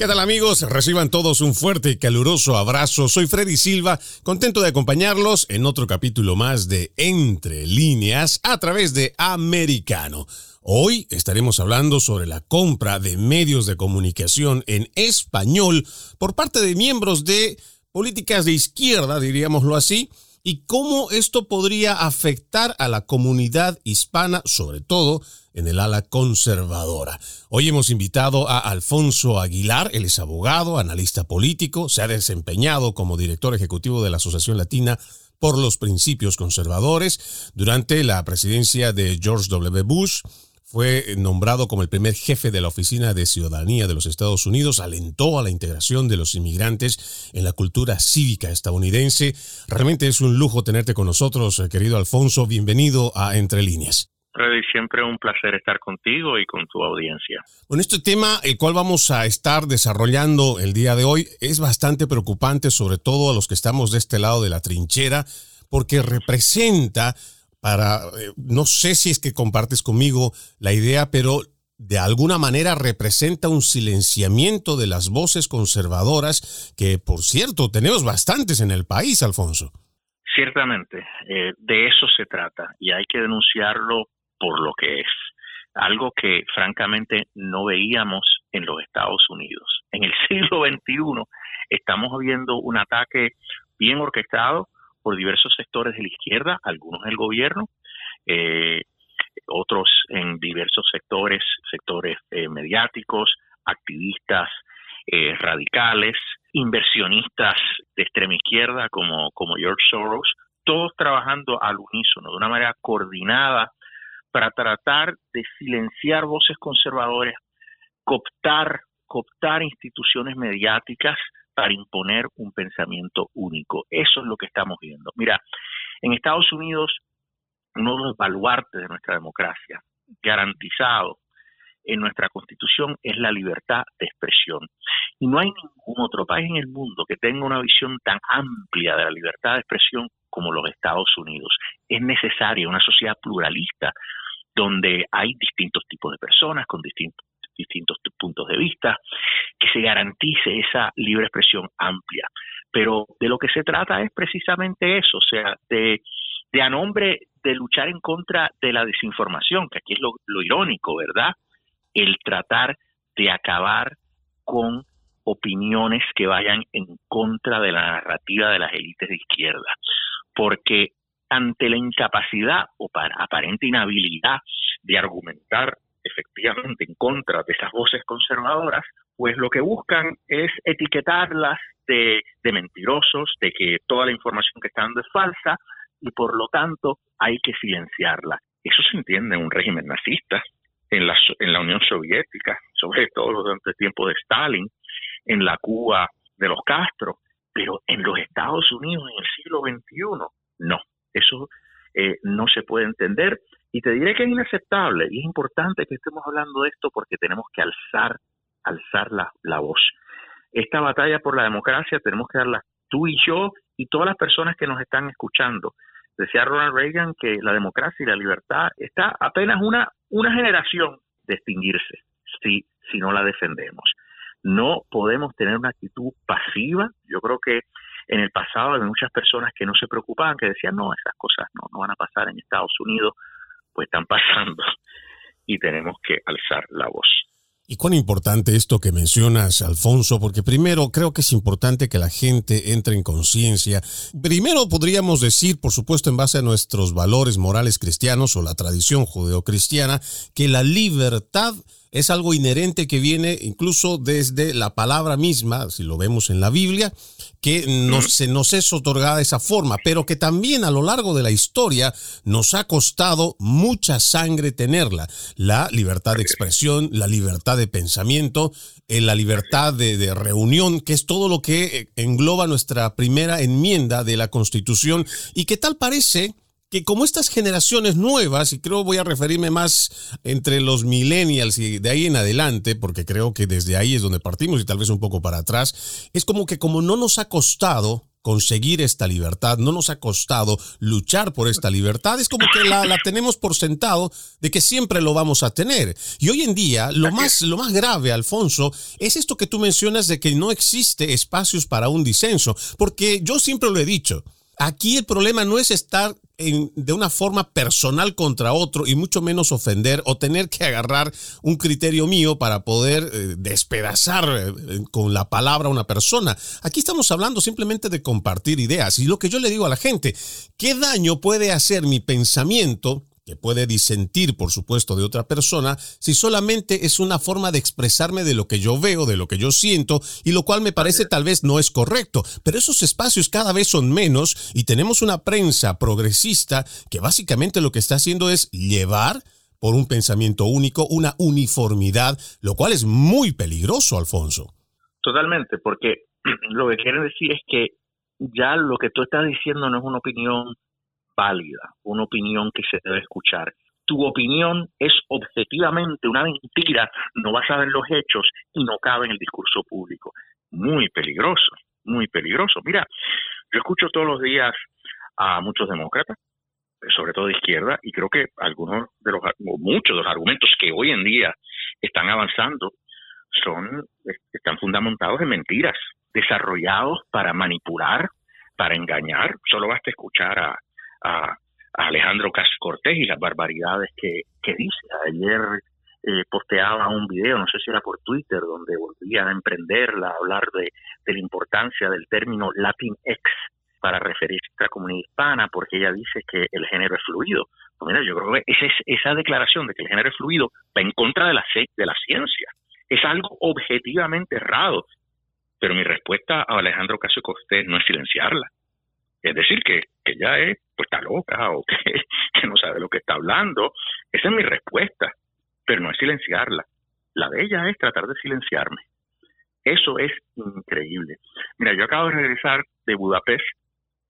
¿Qué tal amigos? Reciban todos un fuerte y caluroso abrazo. Soy Freddy Silva, contento de acompañarlos en otro capítulo más de Entre líneas a través de Americano. Hoy estaremos hablando sobre la compra de medios de comunicación en español por parte de miembros de políticas de izquierda, diríamoslo así, y cómo esto podría afectar a la comunidad hispana, sobre todo en el ala conservadora. Hoy hemos invitado a Alfonso Aguilar, él es abogado, analista político, se ha desempeñado como director ejecutivo de la Asociación Latina por los Principios Conservadores durante la presidencia de George W. Bush fue nombrado como el primer jefe de la Oficina de Ciudadanía de los Estados Unidos, alentó a la integración de los inmigrantes en la cultura cívica estadounidense. Realmente es un lujo tenerte con nosotros, eh, querido Alfonso. Bienvenido a Entre Líneas. Freddy, siempre un placer estar contigo y con tu audiencia. Bueno, este tema, el cual vamos a estar desarrollando el día de hoy, es bastante preocupante, sobre todo a los que estamos de este lado de la trinchera, porque representa para, eh, no sé si es que compartes conmigo la idea, pero de alguna manera representa un silenciamiento de las voces conservadoras que, por cierto, tenemos bastantes en el país, Alfonso. Ciertamente, eh, de eso se trata y hay que denunciarlo por lo que es. Algo que francamente no veíamos en los Estados Unidos. En el siglo XXI estamos viendo un ataque bien orquestado por diversos sectores de la izquierda, algunos del gobierno, eh, otros en diversos sectores, sectores eh, mediáticos, activistas eh, radicales, inversionistas de extrema izquierda como, como George Soros, todos trabajando al unísono, de una manera coordinada para tratar de silenciar voces conservadoras, cooptar, cooptar instituciones mediáticas para imponer un pensamiento único. Eso es lo que estamos viendo. Mira, en Estados Unidos, uno de los baluartes de nuestra democracia, garantizado en nuestra constitución, es la libertad de expresión. Y no hay ningún otro país en el mundo que tenga una visión tan amplia de la libertad de expresión como los Estados Unidos. Es necesaria una sociedad pluralista donde hay distintos tipos de personas con distintos distintos puntos de vista, que se garantice esa libre expresión amplia. Pero de lo que se trata es precisamente eso, o sea, de, de a nombre de luchar en contra de la desinformación, que aquí es lo, irónico, ¿verdad? El tratar de acabar con opiniones que vayan en contra de la narrativa de las élites de izquierda. Porque ante la incapacidad o para aparente inhabilidad de argumentar efectivamente en contra de esas voces conservadoras, pues lo que buscan es etiquetarlas de, mentirosos, de que toda la información que está dando es falsa y por lo tanto hay que silenciarla. Eso se entiende en un régimen nazista, en la, en la Unión Soviética, sobre todo durante el tiempo de Stalin, en la Cuba de los Castro, pero en los Estados Unidos en el siglo XXI, no, eso eh, no se puede entender y te diré que es inaceptable y es importante que estemos hablando de esto porque tenemos que alzar, alzar la, la voz. Esta batalla por la democracia tenemos que darla tú y yo y todas las personas que nos están escuchando. Decía Ronald Reagan que la democracia y la libertad está apenas una, una generación de extinguirse si, si no la defendemos. No podemos tener una actitud pasiva. Yo creo que en el pasado había muchas personas que no se preocupaban, que decían, no, esas cosas no, no van a pasar en Estados Unidos pues están pasando y tenemos que alzar la voz. Y cuán importante esto que mencionas, Alfonso, porque primero creo que es importante que la gente entre en conciencia. Primero podríamos decir, por supuesto, en base a nuestros valores morales cristianos o la tradición judeocristiana, que la libertad es algo inherente que viene incluso desde la palabra misma, si lo vemos en la Biblia, que se nos es otorgada de esa forma, pero que también a lo largo de la historia nos ha costado mucha sangre tenerla. La libertad de expresión, la libertad de pensamiento, eh, la libertad de, de reunión, que es todo lo que eh, engloba nuestra primera enmienda de la Constitución y que tal parece que como estas generaciones nuevas, y creo voy a referirme más entre los millennials y de ahí en adelante, porque creo que desde ahí es donde partimos y tal vez un poco para atrás, es como que como no nos ha costado conseguir esta libertad, no nos ha costado luchar por esta libertad, es como que la, la, tenemos por sentado de que siempre lo vamos a tener. Y hoy en día, lo más, lo más grave, Alfonso, es esto que tú mencionas de que no existe espacios para un disenso, porque yo siempre lo he dicho, Aquí el problema no es estar de una forma personal contra otro y mucho menos ofender o tener que agarrar un criterio mío para poder eh, despedazar eh, con la palabra a una persona. Aquí estamos hablando simplemente de compartir ideas y lo que yo le digo a la gente, ¿qué daño puede hacer mi pensamiento que puede disentir, por supuesto, de otra persona, si solamente es una forma de expresarme de lo que yo veo, de lo que yo siento, y lo cual me parece tal vez no es correcto. Pero esos espacios cada vez son menos y tenemos una prensa progresista que básicamente lo que está haciendo es llevar por un pensamiento único, una uniformidad, lo cual es muy peligroso, Alfonso. Totalmente, porque lo que quieren decir es que ya lo que tú estás diciendo no es una opinión válida, una opinión que se debe escuchar. Tu opinión es objetivamente una mentira, no basada en los hechos y no cabe en el discurso público. Muy peligroso, muy peligroso. Mira, yo escucho todos los días a muchos demócratas, sobre todo de izquierda, y creo que algunos de los, muchos de los argumentos que hoy en día están avanzando son, están fundamentados en mentiras, desarrollados para manipular, para engañar. Solo basta escuchar a, a, Alejandro Cas Cortés y las barbaridades que, dice. Ayer eh, posteaba un video, no sé si era por Twitter, donde volvía a emprenderla, a hablar de, la importancia del término Latinx para referirse a la comunidad hispana, porque ella dice que el género es fluido. Pues mira, yo creo que esa, esa declaración de que el género es fluido va en contra de la, de la ciencia. Es algo objetivamente errado. Pero mi respuesta a Alejandro Casio Cortés no es silenciarla. Es decir, que, que ella es, pues está loca o que, no sabe lo que está hablando. Esa es mi respuesta, pero no es silenciarla. La de ella es tratar de silenciarme. Eso es increíble. Mira, yo acabo de regresar de Budapest.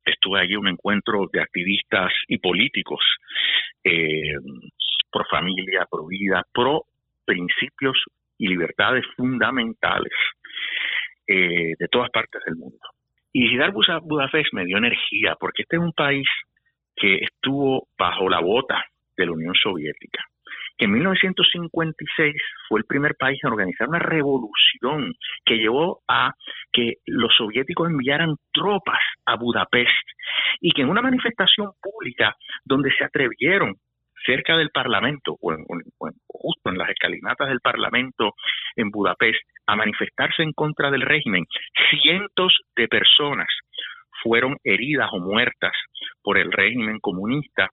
Estuve allí en un encuentro de activistas y políticos eh, pro familia, pro vida, pro principios y libertades fundamentales eh, de todas partes del mundo. Y visitar Budapest me dio energía, porque este es un país que estuvo bajo la bota de la Unión Soviética, que en 1956 fue el primer país en organizar una revolución que llevó a que los soviéticos enviaran tropas a Budapest y que en una manifestación pública donde se atrevieron cerca del Parlamento o, justo en las escalinatas del Parlamento en Budapest a manifestarse en contra del régimen, cientos de personas fueron heridas o muertas por el régimen comunista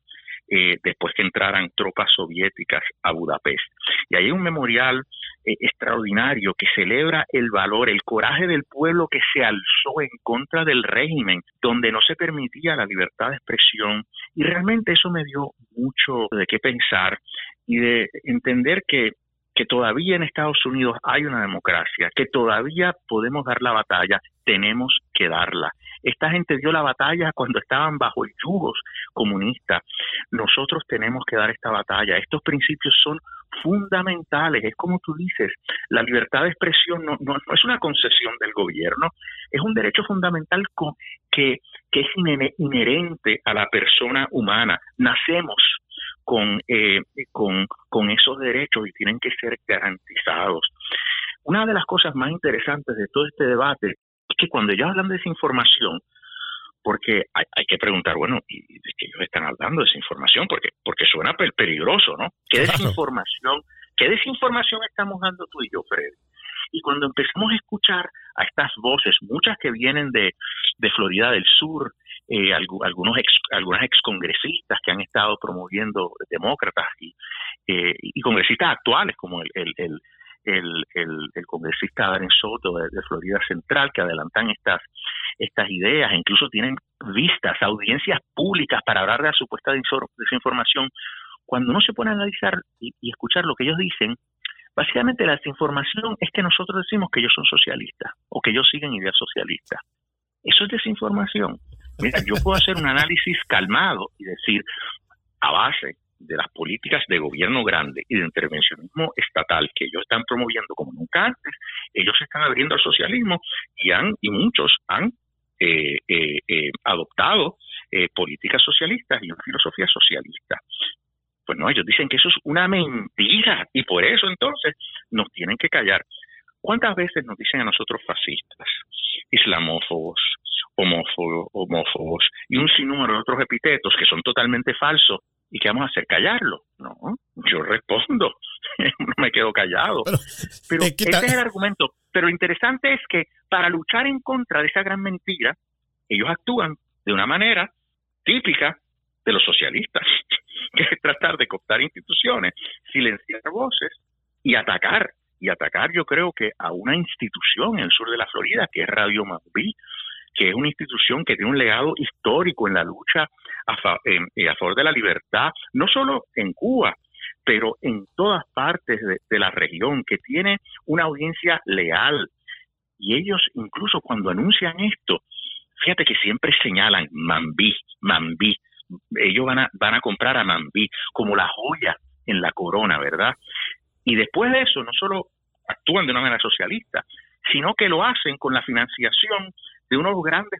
eh, después que entraran tropas soviéticas a Budapest. Y hay un memorial eh, extraordinario que celebra el valor, el coraje del pueblo que se alzó en contra del régimen, donde no se permitía la libertad de expresión. Y realmente eso me dio mucho de qué pensar y de entender que que todavía en Estados Unidos hay una democracia, que todavía podemos dar la batalla, tenemos que darla. Esta gente dio la batalla cuando estaban bajo el yugo comunista. Nosotros tenemos que dar esta batalla. Estos principios son fundamentales. Es como tú dices, la libertad de expresión no, no, es una concesión del gobierno, es un derecho fundamental que, que es inherente a la persona humana. Nacemos con, eh, con, con esos derechos y tienen que ser garantizados. Una de las cosas más interesantes de todo este debate es que cuando ellos hablan de desinformación, porque hay, hay, que preguntar, bueno, ¿y de qué ellos están hablando de desinformación? Porque, porque suena peligroso, ¿no? ¿Qué desinformación, qué desinformación estamos dando tú y yo, Fred? Y cuando empezamos a escuchar a estas voces, muchas que vienen de, de Florida del Sur, eh, algunos ex, algunas excongresistas que han estado promoviendo demócratas y, eh, y congresistas actuales como el, el, el el, congresista Darren Soto de, Florida Central, que adelantan estas, ideas, incluso tienen vistas, audiencias públicas para hablar de la supuesta desinformación. Cuando uno se pone a analizar y, y escuchar lo que ellos dicen, básicamente la desinformación es que nosotros decimos que ellos son socialistas o que ellos siguen ideas socialistas. Eso es desinformación. Mira, yo puedo hacer un análisis calmado y decir, a base de las políticas de gobierno grande y de intervencionismo estatal que ellos están promoviendo como nunca antes, ellos se están abriendo al socialismo y han y muchos han eh, eh, eh, adoptado políticas socialistas y una filosofía socialista. Pues no, ellos dicen que eso es una mentira y por eso entonces nos tienen que callar. ¿Cuántas veces nos dicen a nosotros fascistas, islamófobos, homófobos, homófobos y un sinnúmero de otros epítetos que son totalmente falsos ¿Y qué vamos a hacer? ¿Callarlo? No, yo respondo, no me quedo callado. Pero, ese es el argumento. Pero lo interesante es que para luchar en contra de esa gran mentira, ellos actúan de una manera típica de los socialistas, que es tratar de cooptar instituciones, silenciar voces y atacar. Y atacar yo creo que a una institución en el sur de la Florida, que es Radio Mambí, que es una institución que tiene un legado histórico en la lucha a, eh, a favor de la libertad, no solo en Cuba, pero en todas partes de, la región, que tiene una audiencia leal. Y ellos incluso cuando anuncian esto, fíjate que siempre señalan Mambí, Mambí. Ellos van a, van a comprar a Mambí como la joya en la corona, ¿verdad? Y después de eso, no solo actúan de una manera socialista, sino que lo hacen con la financiación de unos grandes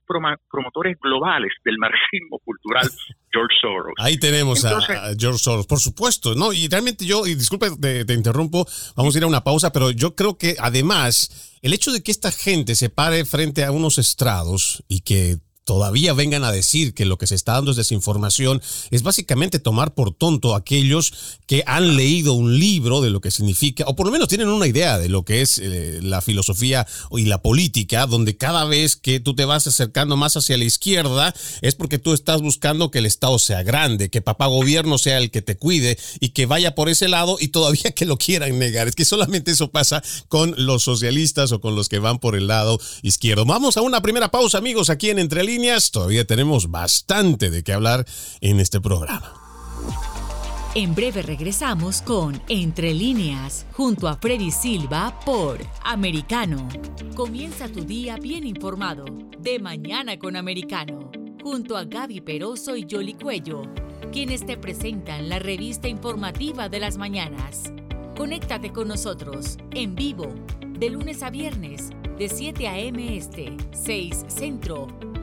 promotores globales del marxismo cultural, George Soros. Ahí tenemos a, George Soros, por supuesto, ¿no? Y realmente yo, y disculpe, te, te, interrumpo, vamos a ir a una pausa, pero yo creo que además el hecho de que esta gente se pare frente a unos estrados y que todavía vengan a decir que lo que se está dando es desinformación, es básicamente tomar por tonto a aquellos que han leído un libro de lo que significa, o por lo menos tienen una idea de lo que es eh, la filosofía y la política, donde cada vez que tú te vas acercando más hacia la izquierda, es porque tú estás buscando que el Estado sea grande, que papá gobierno sea el que te cuide y que vaya por ese lado y todavía que lo quieran negar. Es que solamente eso pasa con los socialistas o con los que van por el lado izquierdo. Vamos a una primera pausa, amigos, aquí en Entre todavía tenemos bastante de qué hablar en este programa. En breve regresamos con Entre líneas, junto a Freddy Silva por Americano. Comienza tu día bien informado, de mañana con Americano, junto a Gaby Peroso y Jolly Cuello, quienes te presentan la revista informativa de las mañanas. Conéctate con nosotros en vivo, de lunes a viernes, de 7 a.m. Este, 6 Centro,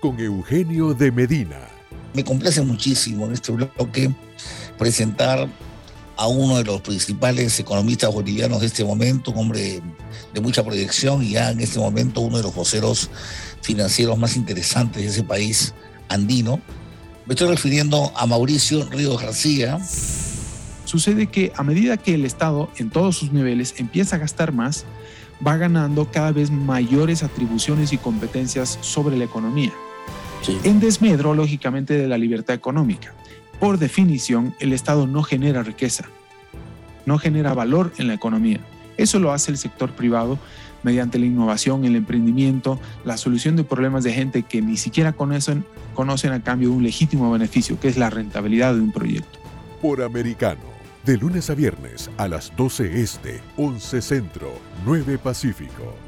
con Eugenio de Medina. Me complace muchísimo en este bloque presentar a uno de los principales economistas bolivianos de este momento, un hombre de mucha proyección y ya en este momento uno de los voceros financieros más interesantes de ese país andino. Me estoy refiriendo a Mauricio Ríos García. Sucede que a medida que el Estado en todos sus niveles empieza a gastar más, va ganando cada vez mayores atribuciones y competencias sobre la economía. En desmedro, lógicamente, de la libertad económica. Por definición, el Estado no genera riqueza, no genera valor en la economía. Eso lo hace el sector privado mediante la innovación, el emprendimiento, la solución de problemas de gente que ni siquiera conocen, conocen a cambio de un legítimo beneficio, que es la rentabilidad de un proyecto. Por americano de lunes a viernes a las 12 Este, 11 Centro, 9 Pacífico.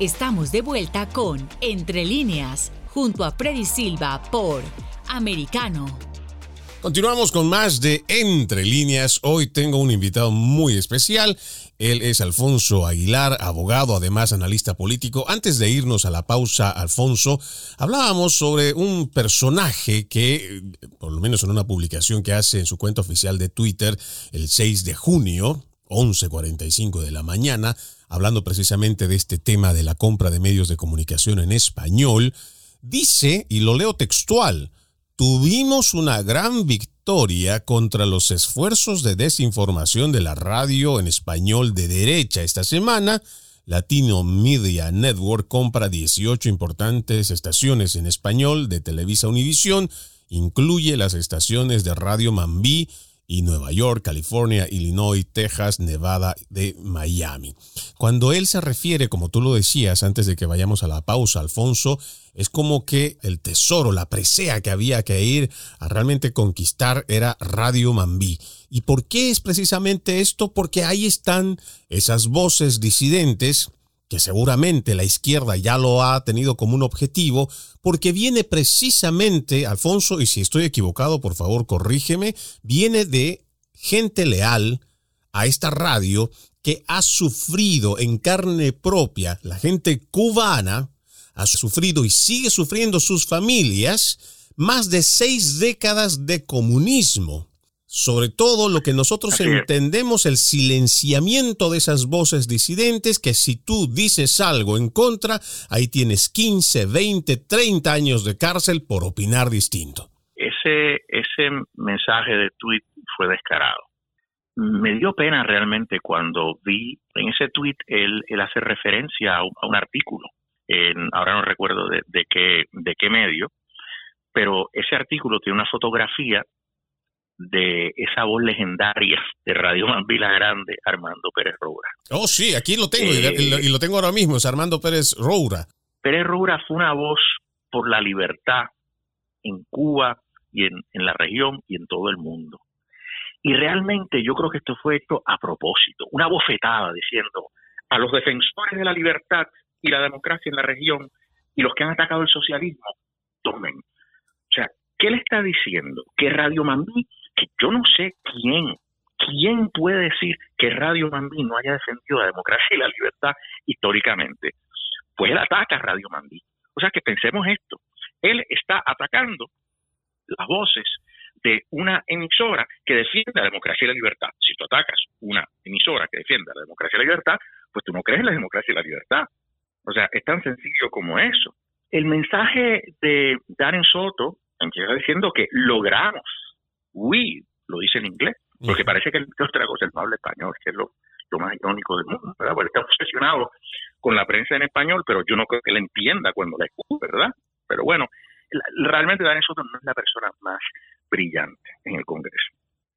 Estamos de vuelta con Entre líneas, junto a Freddy Silva por Americano. Continuamos con más de Entre líneas. Hoy tengo un invitado muy especial. Él es Alfonso Aguilar, abogado, además analista político. Antes de irnos a la pausa, Alfonso, hablábamos sobre un personaje que, por lo menos en una publicación que hace en su cuenta oficial de Twitter el 6 de junio, 11.45 de la mañana, hablando precisamente de este tema de la compra de medios de comunicación en español, dice, y lo leo textual, tuvimos una gran victoria contra los esfuerzos de desinformación de la radio en español de derecha esta semana. Latino Media Network compra 18 importantes estaciones en español de Televisa Univisión, incluye las estaciones de Radio Mambí y Nueva York, California, Illinois, Texas, Nevada, de Miami. Cuando él se refiere, como tú lo decías antes de que vayamos a la pausa, Alfonso, es como que el tesoro, la presea que había que ir a realmente conquistar era Radio Mambí. ¿Y por qué es precisamente esto? Porque ahí están esas voces disidentes que seguramente la izquierda ya lo ha tenido como un objetivo, porque viene precisamente, Alfonso, y si estoy equivocado, por favor, corrígeme, viene de gente leal a esta radio que ha sufrido en carne propia, la gente cubana ha sufrido y sigue sufriendo sus familias más de seis décadas de comunismo sobre todo lo que nosotros entendemos, el silenciamiento de esas voces disidentes, que si tú dices algo en contra, ahí tienes 15, 20, 30 años de cárcel por opinar distinto. Ese, ese mensaje de tweet fue descarado. Me dio pena realmente cuando vi en ese tweet él, él hace referencia a un, artículo, en, ahora no recuerdo de, de, qué, de qué medio, pero ese artículo tiene una fotografía de esa voz legendaria de Radio Mambila Grande, Armando Pérez Roura. Oh, sí, aquí lo tengo y, lo, tengo ahora mismo, es Armando Pérez Roura. Pérez Roura fue una voz por la libertad en Cuba y en, en la región y en todo el mundo. Y realmente yo creo que esto fue hecho a propósito, una bofetada diciendo a los defensores de la libertad y la democracia en la región y los que han atacado el socialismo, tomen. O sea, ¿qué le está diciendo? Que Radio Mambí que yo no sé quién, quién puede decir que Radio Mambí no haya defendido la democracia y la libertad históricamente. Pues él ataca a Radio Mambí. O sea que pensemos esto. Él está atacando las voces de una emisora que defiende la democracia y la libertad. Si tú atacas una emisora que defiende la democracia y la libertad, pues tú no crees en la democracia y la libertad. O sea, es tan sencillo como eso. El mensaje de Darren Soto empieza diciendo que logramos we, lo dice en inglés, porque parece que el él no habla español, que es lo, más irónico del mundo, ¿verdad? Porque está obsesionado con la prensa en español, pero yo no creo que él entienda cuando la escucha, ¿verdad? Pero bueno, realmente Daniel Soto no es la persona más brillante en el Congreso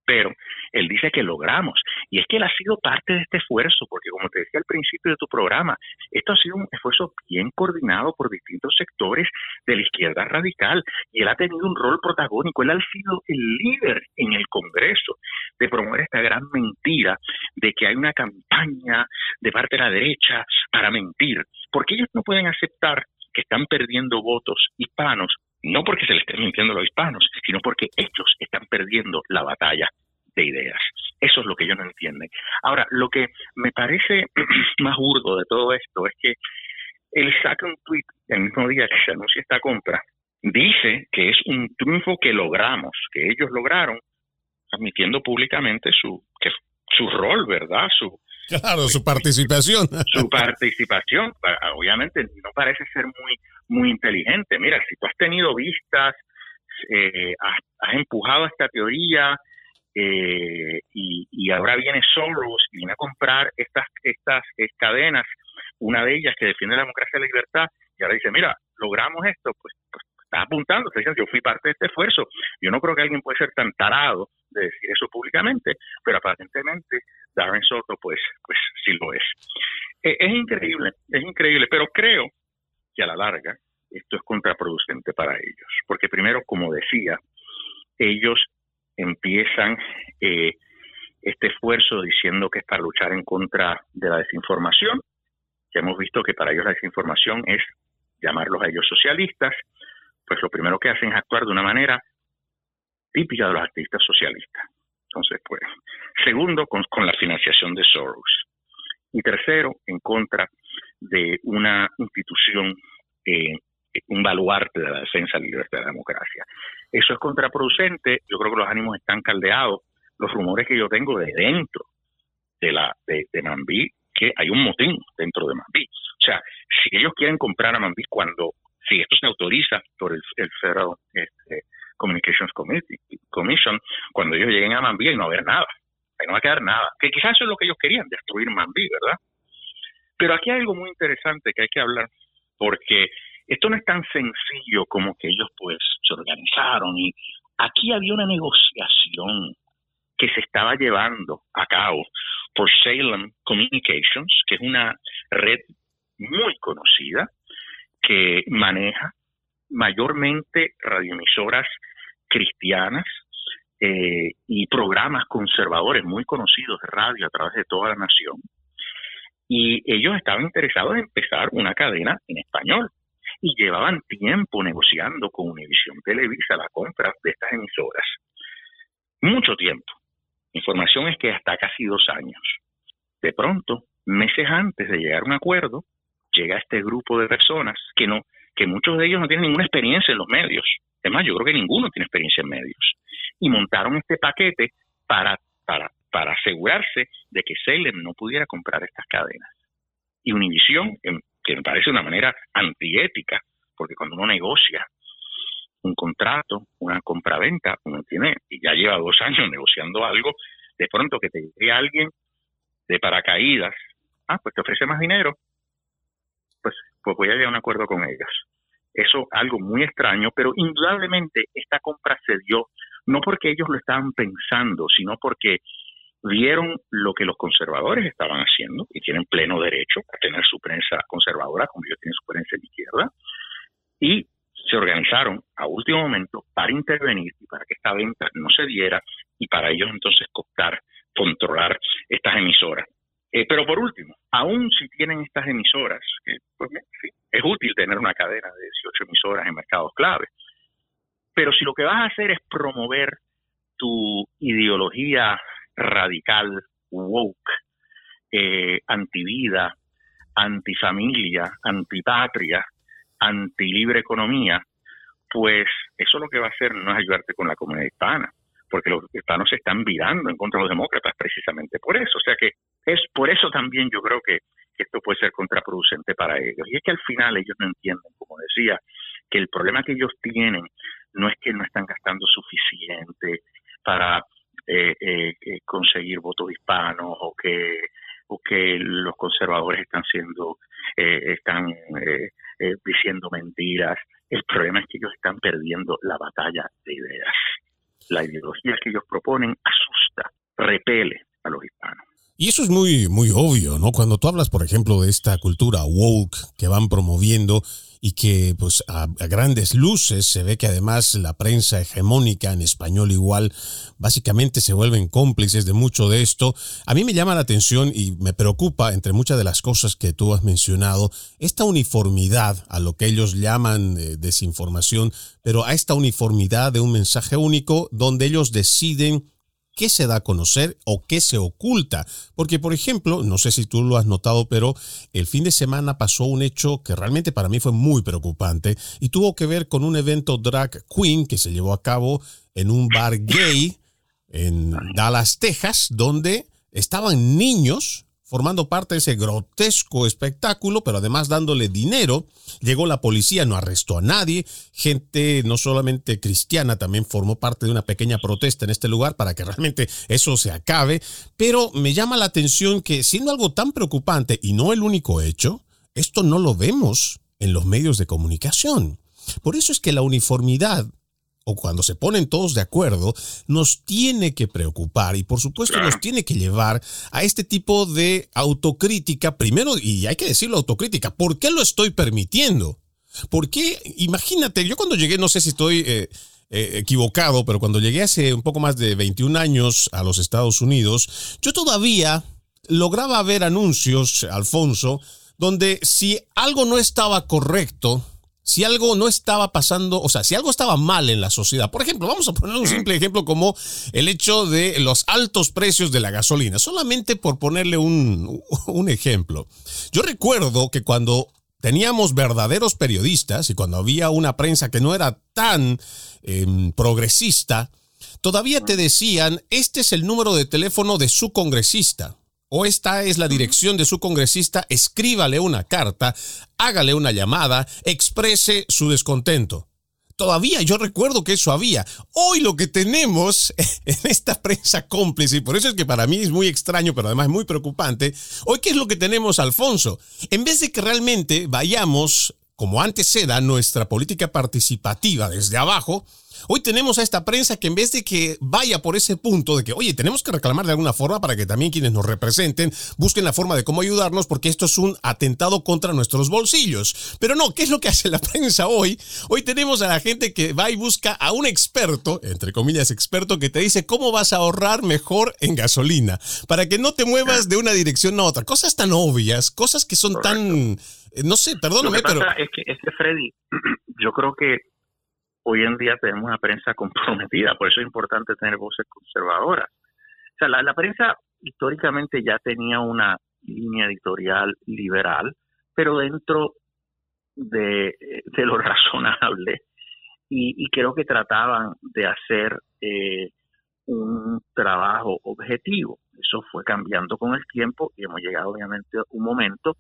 pero él dice que logramos. Y es que él ha sido parte de este esfuerzo, porque como te decía al principio de tu programa, esto ha sido un esfuerzo bien coordinado por distintos sectores de la izquierda radical, y él ha tenido un rol protagónico, él ha sido el líder en el Congreso de promover esta gran mentira de que hay una campaña de parte de la derecha para mentir, porque ellos no pueden aceptar que están perdiendo votos hispanos no porque se le estén mintiendo a los hispanos, sino porque ellos están perdiendo la batalla de ideas. Eso es lo que ellos no entienden. Ahora, lo que me parece más burdo de todo esto es que él saca un tweet el mismo día que se anuncia esta compra, dice que es un triunfo que logramos, que ellos lograron, admitiendo públicamente su, que, su rol, ¿verdad? Su, Claro, su participación. Su participación, obviamente, no parece ser muy, muy inteligente. Mira, si tú has tenido vistas, eh, has, empujado esta teoría eh, y, ahora viene Soros y viene a comprar estas, estas cadenas, una de ellas que defiende la democracia y la libertad, y ahora dice, mira, logramos esto, pues, pues estás apuntando, te yo fui parte de este esfuerzo. Yo no creo que alguien puede ser tan tarado de decir eso públicamente, pero aparentemente Darren Soto pues, pues sí lo es. Eh, es increíble, es increíble, pero creo que a la larga esto es contraproducente para ellos, porque primero, como decía, ellos empiezan eh, este esfuerzo diciendo que es para luchar en contra de la desinformación. Ya hemos visto que para ellos la desinformación es llamarlos a ellos socialistas, pues lo primero que hacen es actuar de una manera típica de los activistas socialistas. Entonces, pues, segundo, con, la financiación de Soros. Y tercero, en contra de una institución, eh, un baluarte de la defensa de la libertad de la democracia. Eso es contraproducente, yo creo que los ánimos están caldeados, los rumores que yo tengo de dentro de la de, de Mambí, que hay un motín dentro de Mambí. O sea, si ellos quieren comprar a Mambí cuando, si esto se autoriza por el, Federal este, Communications Commission, cuando ellos lleguen a y no va a haber nada, ahí no va a quedar nada. Que quizás eso es lo que ellos querían, destruir Mambí, ¿verdad? Pero aquí hay algo muy interesante que hay que hablar, porque esto no es tan sencillo como que ellos pues se organizaron y aquí había una negociación que se estaba llevando a cabo por Salem Communications, que es una red muy conocida que maneja mayormente radioemisoras cristianas eh, y programas conservadores muy conocidos de radio a través de toda la nación. Y ellos estaban interesados en empezar una cadena en español y llevaban tiempo negociando con Univision Televisa la compra de estas emisoras. Mucho tiempo. Información es que hasta casi dos años. De pronto, meses antes de llegar a un acuerdo, llega este grupo de personas que no, que muchos de ellos no tienen ninguna experiencia en los medios. Es más, yo creo que ninguno tiene experiencia en medios. Y montaron este paquete para, para, para asegurarse de que Salem no pudiera comprar estas cadenas. Y Univision, que me parece una manera antiética, porque cuando uno negocia un contrato, una compraventa, uno tiene, y ya lleva dos años negociando algo, de pronto que te llegue alguien de paracaídas, ah, pues te ofrece más dinero, pues, voy a llegar a un acuerdo con ellos. Eso algo muy extraño, pero indudablemente esta compra se dio no porque ellos lo estaban pensando, sino porque vieron lo que los conservadores estaban haciendo y tienen pleno derecho a tener su prensa conservadora como ellos tienen su prensa de izquierda y se organizaron a último momento para intervenir y para que esta venta no se diera y para ellos entonces costar controlar estas emisoras. Eh, pero por último, aún si tienen estas emisoras, pues, es útil tener una cadena de 18 emisoras en mercados clave, pero si lo que vas a hacer es promover tu ideología radical, woke, eh, antivida, antifamilia, antipatria, antilibre economía, pues eso lo que va a hacer no es ayudarte con la comunidad hispana, porque los hispanos se están virando en contra de los demócratas precisamente por eso. O sea que es por eso también yo creo que, esto puede ser contraproducente para ellos. Y es que al final ellos no entienden, como decía, que el problema que ellos tienen no es que no están gastando suficiente para eh, eh, conseguir votos hispanos o que o que los conservadores están siendo eh, están eh, eh, diciendo mentiras el problema es que ellos están perdiendo la batalla de ideas la ideología que ellos proponen asusta repele a los hispanos y eso es muy, muy obvio, ¿no? Cuando tú hablas, por ejemplo, de esta cultura woke que van promoviendo y que, pues, a, grandes luces se ve que además la prensa hegemónica en español igual, básicamente se vuelven cómplices de mucho de esto. A mí me llama la atención y me preocupa, entre muchas de las cosas que tú has mencionado, esta uniformidad a lo que ellos llaman eh, desinformación, pero a esta uniformidad de un mensaje único donde ellos deciden qué se da a conocer o qué se oculta. Porque, por ejemplo, no sé si tú lo has notado, pero el fin de semana pasó un hecho que realmente para mí fue muy preocupante y tuvo que ver con un evento drag queen que se llevó a cabo en un bar gay en Dallas, Texas, donde estaban niños formando parte de ese grotesco espectáculo, pero además dándole dinero. Llegó la policía, no arrestó a nadie. Gente no solamente cristiana también formó parte de una pequeña protesta en este lugar para que realmente eso se acabe. Pero me llama la atención que siendo algo tan preocupante y no el único hecho, esto no lo vemos en los medios de comunicación. Por eso es que la uniformidad o cuando se ponen todos de acuerdo, nos tiene que preocupar y por supuesto nos tiene que llevar a este tipo de autocrítica, primero, y hay que decirlo autocrítica, ¿por qué lo estoy permitiendo? ¿Por qué? Imagínate, yo cuando llegué, no sé si estoy... Eh, eh, equivocado, pero cuando llegué hace un poco más de 21 años a los Estados Unidos, yo todavía lograba ver anuncios, Alfonso, donde si algo no estaba correcto, si algo no estaba pasando, o sea, si algo estaba mal en la sociedad. Por ejemplo, vamos a poner un simple ejemplo como el hecho de los altos precios de la gasolina, solamente por ponerle un, un ejemplo. Yo recuerdo que cuando teníamos verdaderos periodistas y cuando había una prensa que no era tan em, progresista, todavía te decían, este es el número de teléfono de su congresista o esta es la dirección de su congresista, escríbale una carta, hágale una llamada, exprese su descontento. Todavía yo recuerdo que eso había. Hoy lo que tenemos en esta prensa cómplice, y por eso es que para mí es muy extraño, pero además es muy preocupante, hoy qué es lo que tenemos, Alfonso? En vez de que realmente vayamos, como antes era, nuestra política participativa desde abajo, Hoy tenemos a esta prensa que en vez de que vaya por ese punto de que, oye, tenemos que reclamar de alguna forma para que también quienes nos representen busquen la forma de cómo ayudarnos porque esto es un atentado contra nuestros bolsillos. Pero no, ¿qué es lo que hace la prensa hoy? Hoy tenemos a la gente que va y busca a un experto, entre comillas experto, que te dice cómo vas a ahorrar mejor en gasolina para que no te muevas de una dirección a otra. Cosas tan obvias, cosas que son tan... Eh, no sé, perdóname, pero... Es que, es que Freddy, yo creo que hoy en día tenemos una prensa comprometida, por eso es importante tener voces conservadoras. O sea, la, prensa históricamente ya tenía una línea editorial liberal, pero dentro de, lo razonable y, creo que trataban de hacer eh, un trabajo objetivo. Eso fue cambiando con el tiempo y hemos llegado obviamente a un momento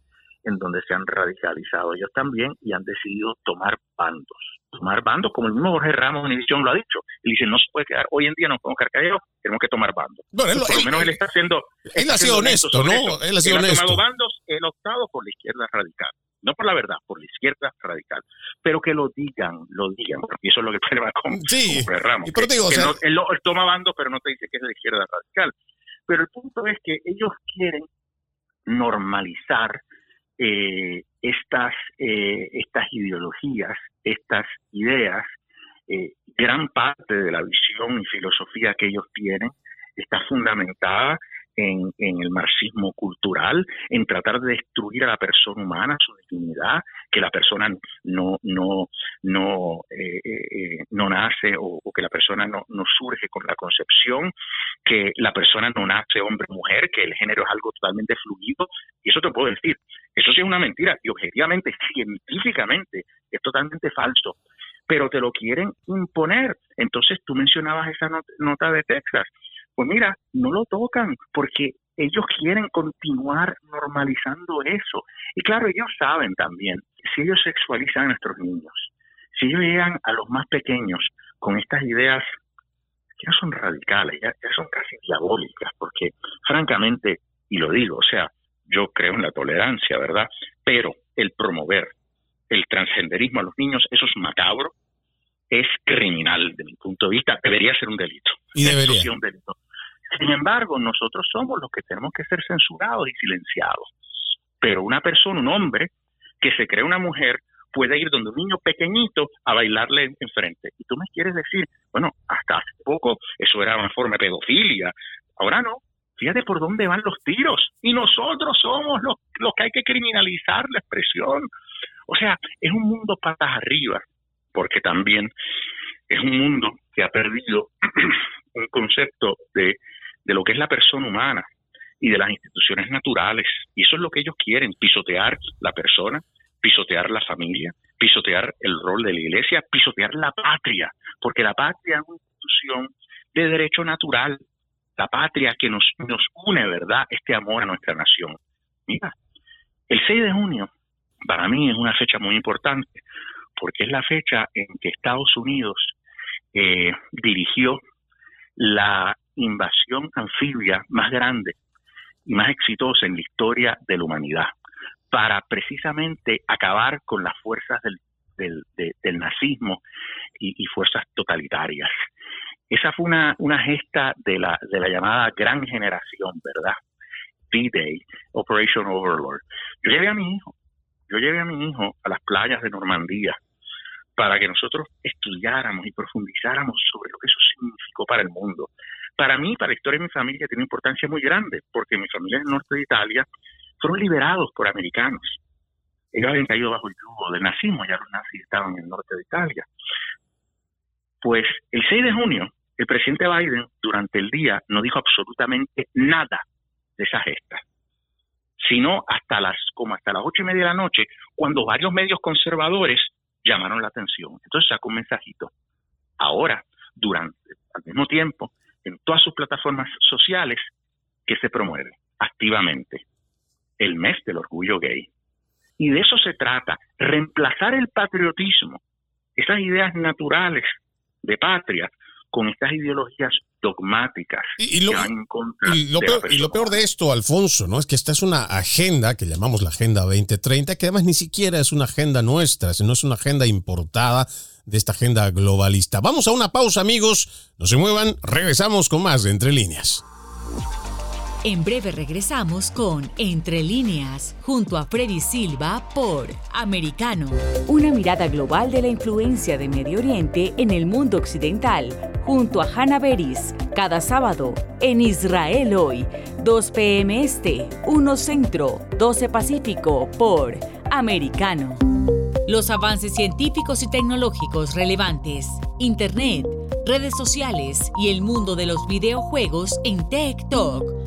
en donde se han radicalizado ellos también y han decidido tomar bandos tomar bandos, como el mismo Jorge Ramos en edición lo ha dicho. Él dice, no se puede quedar, hoy en día no podemos quedar callados, tenemos que tomar bandos. por lo menos él está haciendo... Él ha sido honesto, ¿no? Él ha sido honesto. tomado bandos, él ha optado por la izquierda radical. No por la verdad, por la izquierda radical. Pero que lo digan, lo digan, porque eso es lo que va con, sí, Jorge Ramos. Pero digo, él, toma bandos, pero no te dice que es de izquierda radical. Pero el punto es que ellos quieren normalizar eh, estas, eh, estas ideologías, estas ideas, eh, gran parte de la visión y filosofía que ellos tienen está fundamentada en, el marxismo cultural, en tratar de destruir a la persona humana, su dignidad, que la persona no no no eh, eh, no nace o, que la persona no, no surge con la concepción, que la persona no nace hombre o mujer, que el género es algo totalmente fluido, y eso te puedo decir, eso sí es una mentira, y objetivamente, científicamente, es totalmente falso pero te lo quieren imponer. Entonces tú mencionabas esa nota de Texas. Pues mira, no lo tocan porque ellos quieren continuar normalizando eso. Y claro, ellos saben también, si ellos sexualizan a nuestros niños, si ellos llegan a los más pequeños con estas ideas que no son radicales, ya, son casi diabólicas, porque francamente, y lo digo, o sea, yo creo en la tolerancia, ¿verdad? Pero el promover el transgenderismo a los niños, eso es macabro, es criminal de mi punto de vista, debería ser un delito. Y debería. Un delito. Sin embargo, nosotros somos los que tenemos que ser censurados y silenciados. Pero una persona, un hombre, que se cree una mujer, puede ir donde un niño pequeñito a bailarle enfrente. Y tú me quieres decir, bueno, hasta hace poco eso era una forma de pedofilia. Ahora no. Fíjate por dónde van los tiros. Y nosotros somos los, los que hay que criminalizar la expresión. O sea, es un mundo patas arriba, porque también es un mundo que ha perdido un concepto de de lo que es la persona humana y de las instituciones naturales. Y eso es lo que ellos quieren, pisotear la persona, pisotear la familia, pisotear el rol de la iglesia, pisotear la patria, porque la patria es una institución de derecho natural, la patria que nos, une, ¿verdad?, este amor a nuestra nación. Mira, el 6 de junio para mí es una fecha muy importante, porque es la fecha en que Estados Unidos eh, dirigió la invasión anfibia más grande y más exitosa en la historia de la humanidad, para precisamente acabar con las fuerzas del, nazismo y, fuerzas totalitarias. Esa fue una, una gesta de la, de la llamada gran generación, ¿verdad? D-Day, Operation Overlord. Yo llevé a mi hijo, yo llevé a mi hijo a las playas de Normandía para que nosotros estudiáramos y profundizáramos sobre lo que eso significó para el mundo. Para mí, para la historia de mi familia, tiene importancia muy grande, porque mi familia del norte de Italia fueron liberados por americanos. Ellos habían caído bajo el yugo del nazismo, ya los nazis estaban en el norte de Italia. Pues el 6 de junio, el presidente Biden durante el día no dijo absolutamente nada de esa gesta, sino hasta las como hasta las ocho y media de la noche, cuando varios medios conservadores llamaron la atención. Entonces sacó un mensajito. Ahora, durante, al mismo tiempo, en todas sus plataformas sociales, que se promueve activamente el mes del orgullo gay. Y de eso se trata, reemplazar el patriotismo, esas ideas naturales de patria, con estas ideologías dogmáticas y, lo, peor, de esto, Alfonso, ¿no? Es que esta es una agenda que llamamos la Agenda 2030, que además ni siquiera es una agenda nuestra, sino es una agenda importada de esta agenda globalista. Vamos a una pausa, amigos. No se muevan, regresamos con más de Entre Líneas. En breve regresamos con Entre líneas, junto a Freddy Silva por Americano. Una mirada global de la influencia de Medio Oriente en el mundo occidental, junto a Hannah Beris, cada sábado en Israel hoy, 2 p.m. Este, 1 Centro, 12 Pacífico por Americano. Los avances científicos y tecnológicos relevantes, Internet, redes sociales y el mundo de los videojuegos en Tech Talk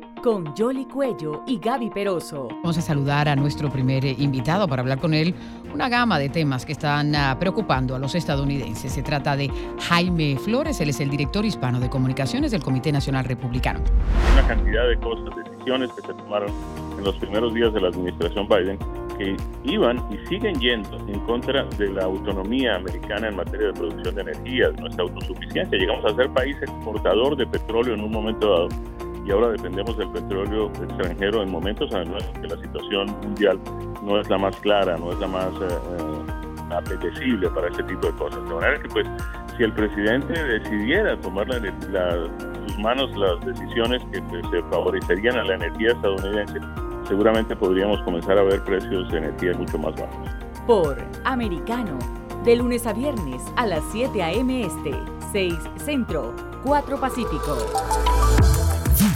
con Jolly Cuello y Gaby Peroso. Vamos a saludar a nuestro primer invitado para hablar con él una gama de temas que están ah, preocupando a los estadounidenses. Se trata de Jaime Flores, él es el director hispano de comunicaciones del Comité Nacional Republicano. Una cantidad de cosas, decisiones que se tomaron en los primeros días de la administración Biden que iban y siguen yendo en contra de la autonomía americana en materia de producción de energía, de nuestra autosuficiencia. Llegamos a ser país exportador de petróleo en un momento dado y ahora dependemos del petróleo extranjero en momentos además que la situación mundial no es la más clara, no es la más eh, eh, apetecible para este tipo de cosas. De manera que pues si el presidente decidiera tomar la, sus manos las decisiones que pues, se favorecerían a la energía estadounidense, seguramente podríamos comenzar a ver precios de energía mucho más bajos. Por Americano, de lunes a viernes a las 7 a.m. Este, 6 Centro, 4 Pacífico.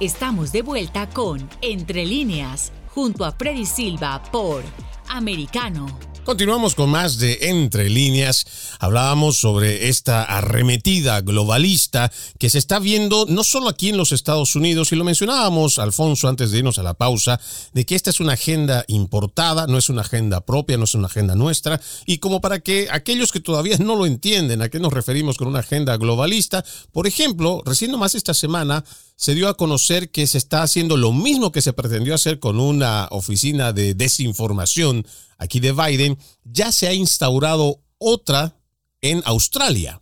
Estamos de vuelta con Entre líneas, junto a Freddy Silva por Americano. Continuamos con más de Entre líneas. Hablábamos sobre esta arremetida globalista que se está viendo no solo aquí en los Estados Unidos, y lo mencionábamos, Alfonso, antes de irnos a la pausa, de que esta es una agenda importada, no es una agenda propia, no es una agenda nuestra, y como para que aquellos que todavía no lo entienden, a qué nos referimos con una agenda globalista, por ejemplo, recién nomás esta semana se dio a conocer que se está haciendo lo mismo que se pretendió hacer con una oficina de desinformación aquí de Biden, ya se ha instaurado otra en Australia.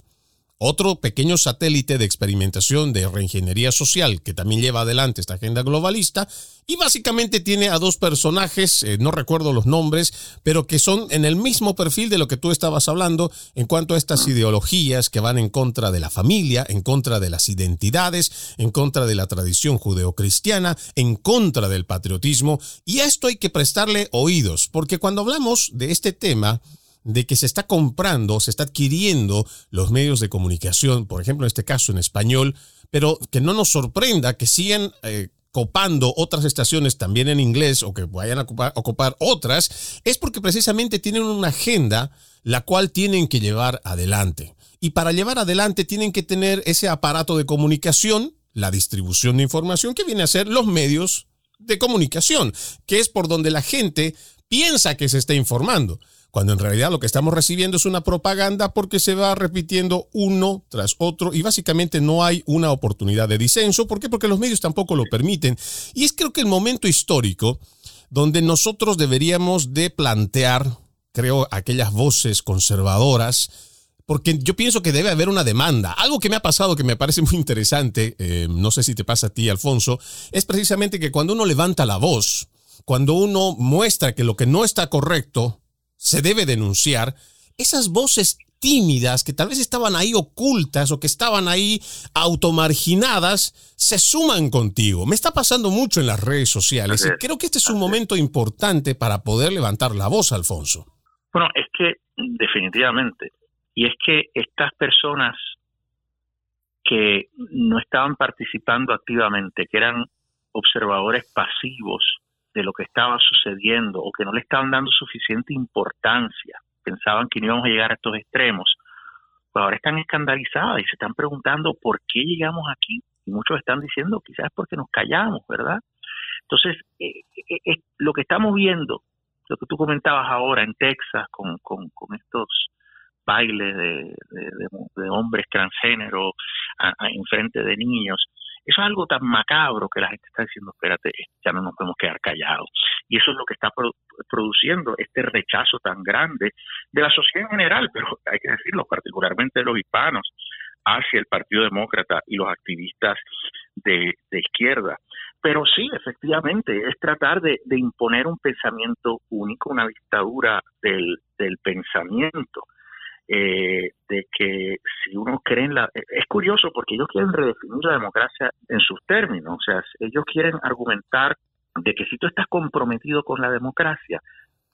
Otro pequeño satélite de experimentación de reingeniería social que también lleva adelante esta agenda globalista y básicamente tiene a dos personajes, eh, no recuerdo los nombres, pero que son en el mismo perfil de lo que tú estabas hablando en cuanto a estas ideologías que van en contra de la familia, en contra de las identidades, en contra de la tradición judeocristiana, en contra del patriotismo. Y a esto hay que prestarle oídos, porque cuando hablamos de este tema, de que se está comprando, se está adquiriendo los medios de comunicación, por ejemplo, en este caso en español, pero que no nos sorprenda que sigan eh, copando otras estaciones también en inglés o que vayan a ocupar, otras, es porque precisamente tienen una agenda la cual tienen que llevar adelante. Y para llevar adelante tienen que tener ese aparato de comunicación, la distribución de información que viene a ser los medios de comunicación, que es por donde la gente piensa que se está informando cuando en realidad lo que estamos recibiendo es una propaganda porque se va repitiendo uno tras otro y básicamente no hay una oportunidad de disenso. ¿Por qué? Porque los medios tampoco lo permiten. Y es creo que el momento histórico donde nosotros deberíamos de plantear, creo, aquellas voces conservadoras, porque yo pienso que debe haber una demanda. Algo que me ha pasado que me parece muy interesante, eh, no sé si te pasa a ti, Alfonso, es precisamente que cuando uno levanta la voz, cuando uno muestra que lo que no está correcto, se debe denunciar, esas voces tímidas que tal vez estaban ahí ocultas o que estaban ahí automarginadas, se suman contigo. Me está pasando mucho en las redes sociales y creo que este es un momento importante para poder levantar la voz, Alfonso. Bueno, es que definitivamente, y es que estas personas que no estaban participando activamente, que eran observadores pasivos de lo que estaba sucediendo o que no le estaban dando suficiente importancia, pensaban que no íbamos a llegar a estos extremos, pues ahora están escandalizadas y se están preguntando por qué llegamos aquí. Y muchos están diciendo quizás porque nos callamos, ¿verdad? Entonces, eh, eh, eh, lo que estamos viendo, lo que tú comentabas ahora en Texas con, con, estos bailes de, de, hombres transgénero en frente de niños, eso es algo tan macabro que la gente está diciendo, espérate, ya no nos podemos quedar callados. Y eso es lo que está produciendo este rechazo tan grande de la sociedad en general, pero hay que decirlo, particularmente de los hispanos, hacia el Partido Demócrata y los activistas de, izquierda. Pero sí, efectivamente, es tratar de, imponer un pensamiento único, una dictadura del pensamiento eh, de que si uno cree en la... Es curioso porque ellos quieren redefinir la democracia en sus términos, o sea, ellos quieren argumentar de que si tú estás comprometido con la democracia,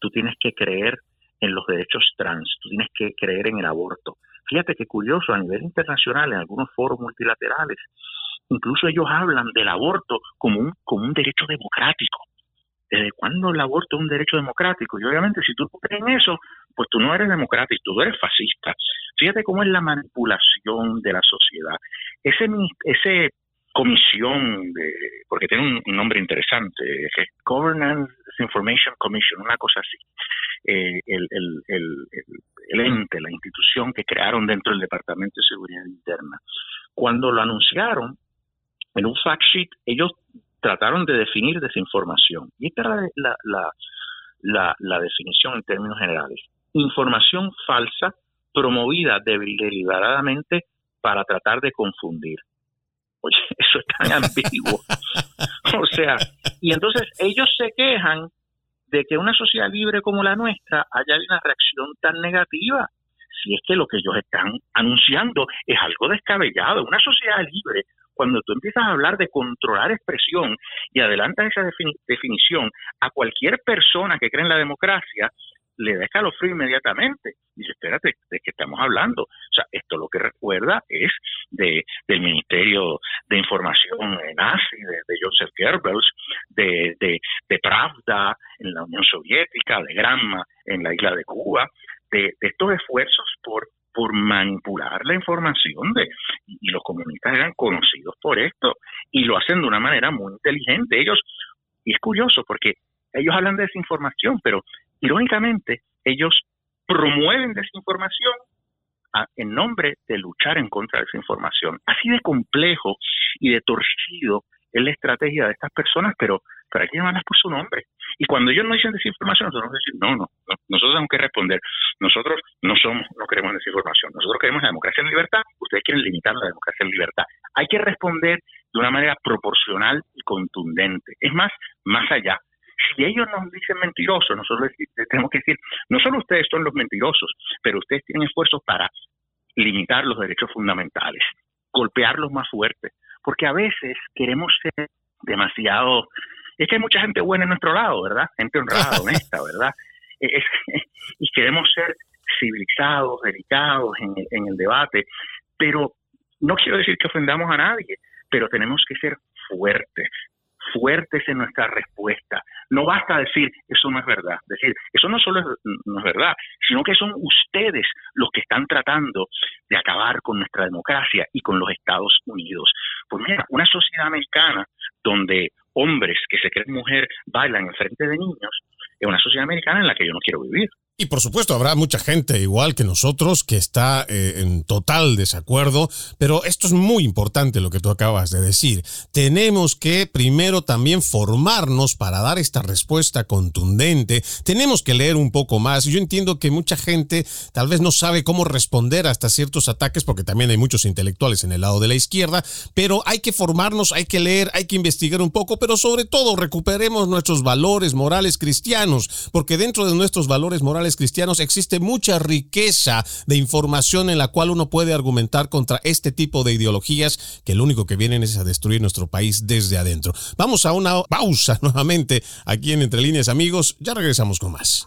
tú tienes que creer en los derechos trans, tú tienes que creer en el aborto. Fíjate qué curioso, a nivel internacional, en algunos foros multilaterales, incluso ellos hablan del aborto como un, como un derecho democrático. ¿Desde cuándo el aborto es un derecho democrático? Y obviamente si tú crees en eso, pues tú no eres democrático, tú eres fascista. Fíjate cómo es la manipulación de la sociedad. Ese, ese comisión, de, porque tiene un, nombre interesante, Governance Information Commission, una cosa así, eh, el, ente, la institución que crearon dentro del Departamento de Seguridad Interna. Cuando lo anunciaron, en un fact sheet, ellos trataron de definir desinformación. Y esta era la, la, la, la definición en términos generales información falsa promovida deliberadamente para tratar de confundir. Oye, eso es tan ambiguo. o sea, y entonces ellos se quejan de que una sociedad libre como la nuestra haya una reacción tan negativa. Si es que lo que ellos están anunciando es algo descabellado. Una sociedad libre, cuando tú empiezas a hablar de controlar expresión y adelantas esa definición a cualquier persona que cree en la democracia, le da escalofrío inmediatamente. Dice, espérate, ¿de qué estamos hablando? O sea, esto lo que recuerda es de, del Ministerio de Información nazi, de, de Joseph Goebbels, de, de, de, Pravda en la Unión Soviética, de Gramma en la isla de Cuba, de, estos esfuerzos por por manipular la información de y los comunistas eran conocidos por esto y lo hacen de una manera muy inteligente ellos y es curioso porque ellos hablan de desinformación pero Irónicamente, ellos promueven desinformación en nombre de luchar en contra de esa información. Así de complejo y de torcido es la estrategia de estas personas, pero, pero que llamarlas por su nombre. Y cuando ellos no dicen desinformación, nosotros decimos, no, no, no, nosotros tenemos que responder. Nosotros no somos, no queremos desinformación. Nosotros queremos la democracia en libertad. Ustedes quieren limitar la democracia en libertad. Hay que responder de una manera proporcional y contundente. Es más, más allá si ellos nos dicen mentirosos, nosotros tenemos que decir, no solo ustedes son los mentirosos, pero ustedes tienen esfuerzos para limitar los derechos fundamentales, golpearlos más fuerte, porque a veces queremos ser demasiado... Es que hay mucha gente buena en nuestro lado, ¿verdad? Gente honrada, honesta, ¿verdad? y queremos ser civilizados, delicados en el, en el debate, pero no quiero decir que ofendamos a nadie, pero tenemos que ser fuertes, fuertes en nuestra respuesta. No basta decir, eso no es verdad. Decir, eso no solo es, no es verdad, sino que son ustedes los que están tratando de acabar con nuestra democracia y con los Estados Unidos. Pues mira, una sociedad americana donde hombres que se creen mujer bailan en frente de niños, es una sociedad americana en la que yo no quiero vivir. Y por supuesto habrá mucha gente igual que nosotros que está eh, en total desacuerdo, pero esto es muy importante lo que tú acabas de decir. Tenemos que primero también formarnos para dar esta respuesta contundente. Tenemos que leer un poco más. Yo entiendo que mucha gente tal vez no sabe cómo responder hasta ciertos ataques porque también hay muchos intelectuales en el lado de la izquierda, pero hay que formarnos, hay que leer, hay que investigar un poco, pero sobre todo recuperemos nuestros valores morales cristianos, porque dentro de nuestros valores morales cristianos existe mucha riqueza de información en la cual uno puede argumentar contra este tipo de ideologías que lo único que vienen es a destruir nuestro país desde adentro. Vamos a una pausa nuevamente aquí en Entre Líneas Amigos, ya regresamos con más.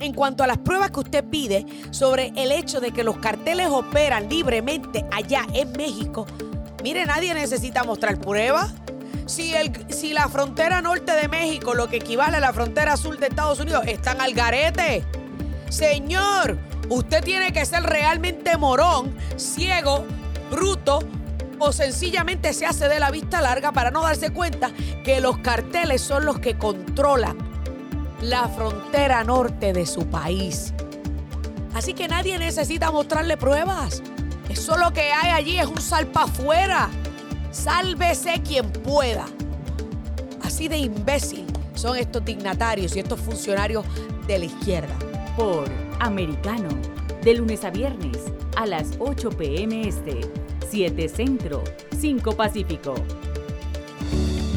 en cuanto a las pruebas que usted pide sobre el hecho de que los carteles operan libremente allá en México, mire, nadie necesita mostrar pruebas. Si, el, si la frontera norte de México, lo que equivale a la frontera sur de Estados Unidos, están al garete. Señor, usted tiene que ser realmente morón, ciego, bruto o sencillamente se hace de la vista larga para no darse cuenta que los carteles son los que controlan la frontera norte de su país. Así que nadie necesita mostrarle pruebas. Eso lo que hay allí es un salpa afuera. Sálvese quien pueda. Así de imbécil son estos dignatarios y estos funcionarios de la izquierda. Por Americano, de lunes a viernes a las 8 pm este, 7 Centro, 5 Pacífico.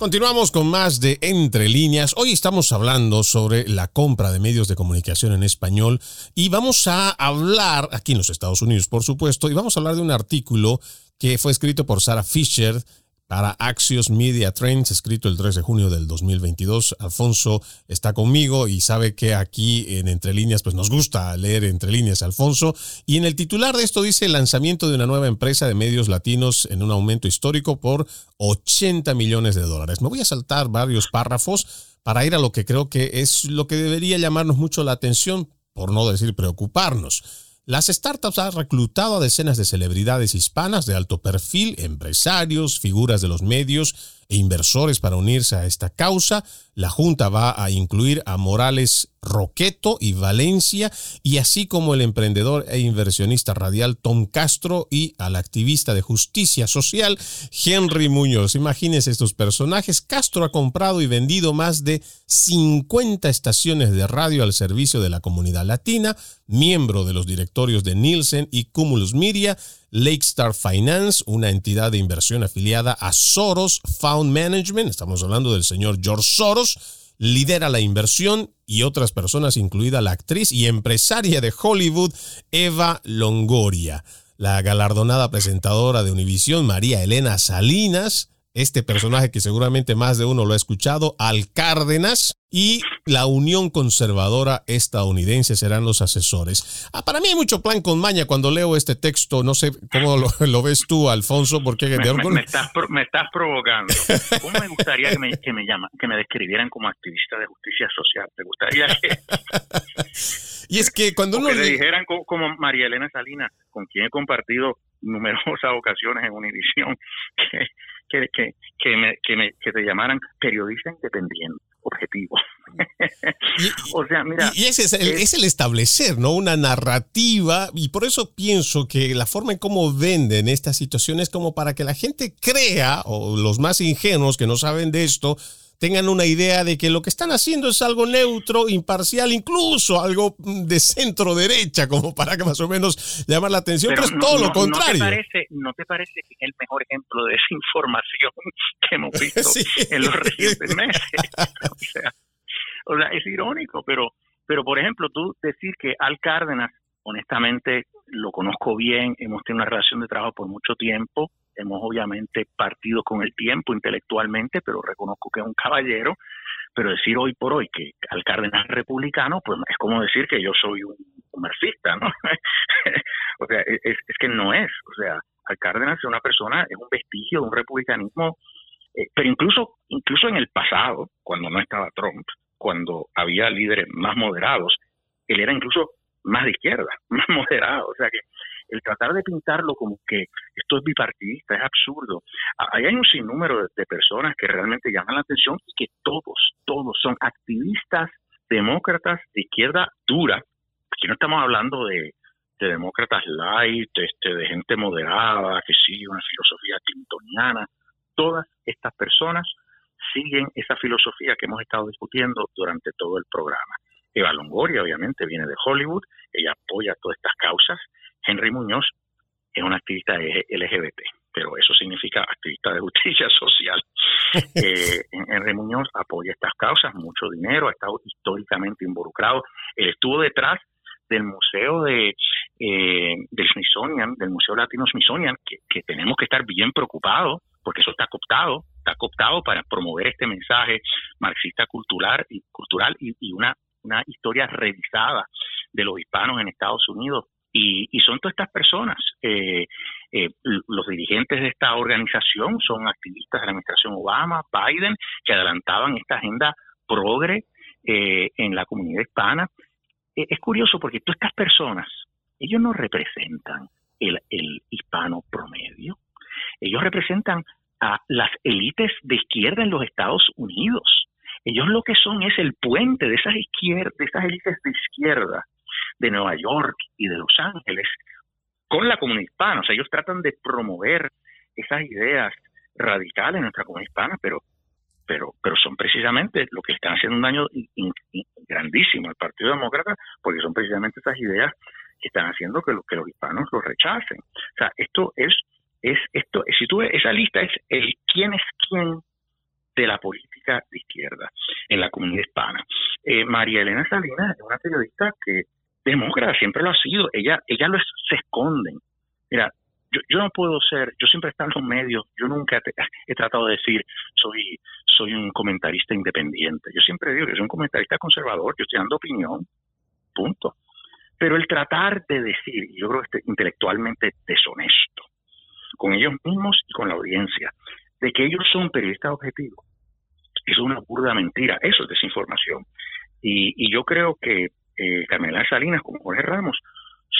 Continuamos con más de Entre líneas. Hoy estamos hablando sobre la compra de medios de comunicación en español y vamos a hablar, aquí en los Estados Unidos por supuesto, y vamos a hablar de un artículo que fue escrito por Sarah Fisher para Axios Media Trends, escrito el 3 de junio del 2022. Alfonso está conmigo y sabe que aquí en Entre Líneas, pues nos gusta leer Entre Líneas, Alfonso. Y en el titular de esto dice el lanzamiento de una nueva empresa de medios latinos en un aumento histórico por 80 millones de dólares. Me voy a saltar varios párrafos para ir a lo que creo que es lo que debería llamarnos mucho la atención, por no decir preocuparnos. Las startups han reclutado a decenas de celebridades hispanas de alto perfil, empresarios, figuras de los medios, e inversores para unirse a esta causa. La Junta va a incluir a Morales Roqueto y Valencia, y así como el emprendedor e inversionista radial Tom Castro y al activista de justicia social Henry Muñoz. Imagínense estos personajes. Castro ha comprado y vendido más de 50 estaciones de radio al servicio de la comunidad latina, miembro de los directorios de Nielsen y Cumulus Media, Lake Star Finance, una entidad de inversión afiliada a Soros Found Management, estamos hablando del señor George Soros, lidera la inversión y otras personas, incluida la actriz y empresaria de Hollywood, Eva Longoria. La galardonada presentadora de Univisión, María Elena Salinas, este personaje que seguramente más de uno lo ha escuchado, Al Cárdenas, y la Unión Conservadora Estadounidense serán los asesores. Ah, para mí hay mucho plan con maña cuando leo este texto. No sé cómo lo, ves tú, Alfonso, porque me, me, estás, me estás provocando. ¿Cómo me gustaría que me, que me, llama, que me describieran como activista de justicia social? ¿Te gustaría que...? y es que cuando uno... Que le dijeran como, María Elena Salinas, con quien he compartido numerosas ocasiones en Univisión, que, que, que, que, me, que, me, que te llamaran periodista independiente objetivo. Y, o sea, mira. Y, ese es el, es, el, establecer, ¿no? Una narrativa. Y por eso pienso que la forma en cómo venden estas situaciones como para que la gente crea, o los más ingenuos que no saben de esto, tengan una idea de que lo que están haciendo es algo neutro, imparcial, incluso algo de centro derecha, como para que más o menos llamar la atención, pero, es todo lo contrario. ¿no te, parece, ¿No te parece que es el mejor ejemplo de desinformación que hemos visto en los recientes meses? o, sea, o sea, es irónico, pero, pero por ejemplo, tú decir que Al Cárdenas, honestamente, lo conozco bien, hemos tenido una relación de trabajo por mucho tiempo, hemos obviamente partido con el tiempo intelectualmente, pero reconozco que es un caballero, pero decir hoy por hoy que al cardenal republicano, pues es como decir que yo soy un, marxista, ¿no? o sea, es, que no es, o sea, al Cárdenas es una persona, es un vestigio de un republicanismo, eh, pero incluso, incluso en el pasado, cuando no estaba Trump, cuando había líderes más moderados, él era incluso más de izquierda, más moderado, o sea que el tratar de pintarlo como que esto es bipartidista es absurdo. Ahí hay un sinnúmero de, personas que realmente llaman la atención y que todos, todos son activistas demócratas de izquierda dura. Aquí no estamos hablando de, demócratas light, este, de gente moderada, que sigue una filosofía clintoniana. Todas estas personas siguen esa filosofía que hemos estado discutiendo durante todo el programa. Eva Longoria, obviamente, viene de Hollywood, ella apoya todas estas causas, Henry Muñoz es un activista LGBT, pero eso significa activista de justicia social. eh, Henry Muñoz apoya estas causas, mucho dinero, ha estado históricamente involucrado. Él estuvo detrás del Museo de eh, del Smithsonian, del Museo Latino Smithsonian, que, tenemos que estar bien preocupados porque eso está cooptado, está cooptado para promover este mensaje marxista cultural y cultural y, una, una historia revisada de los hispanos en Estados Unidos y, son todas estas personas. Eh, eh, los dirigentes de esta organización son activistas de la administración Obama, Biden, que adelantaban esta agenda progre eh, en la comunidad hispana. es curioso porque todas estas personas, ellos no representan el, el hispano promedio, ellos representan a las élites de izquierda en los Estados Unidos. Ellos lo que son es el puente de esas izquierdas, de esas élites de izquierda de Nueva York y de Los Ángeles con la comunidad hispana. O sea, ellos tratan de promover esas ideas radicales en nuestra comunidad hispana, pero pero pero son precisamente lo que están haciendo un daño grandísimo al Partido Demócrata, porque son precisamente esas ideas que están haciendo que, los hispanos lo rechacen. O sea, esto es es esto si tú ves esa lista es el quién es quién de la política de izquierda en la comunidad hispana. Eh, María Elena Salinas es una periodista que demócrata, siempre lo ha sido. Ella, ella lo se esconden. Mira, yo, yo no puedo ser, yo siempre he estado en los medios, yo nunca he tratado de decir soy, soy un comentarista independiente. Yo siempre digo que soy un comentarista conservador, yo estoy dando opinión, punto. Pero el tratar de decir, yo creo que es intelectualmente deshonesto, con ellos mismos y con la audiencia, de que ellos son periodistas objetivos, es una burda mentira, eso es desinformación. Y yo creo que eh, Carmela Salinas como Jorge Ramos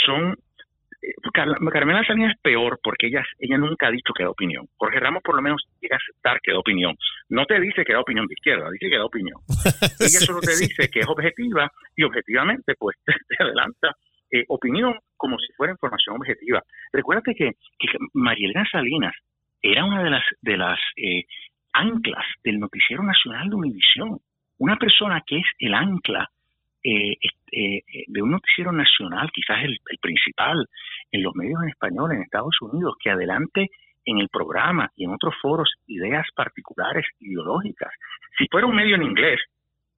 son Carmela Salinas es peor porque ella, ella nunca ha dicho que da opinión. Jorge Ramos por lo menos llega a aceptar que da opinión. No te dice que da opinión de izquierda, dice que da opinión. ella solo te dice que es objetiva y objetivamente pues te, adelanta eh, opinión como si fuera información objetiva. Recuérdate que, que Marielena Salinas era una de las, de las eh, anclas del noticiero nacional de Univisión. Una persona que es el ancla eh, eh, de un noticiero nacional, quizás el, principal en los medios en español en Estados Unidos, que adelante en el programa y en otros foros ideas particulares ideológicas. Si fuera un medio en inglés,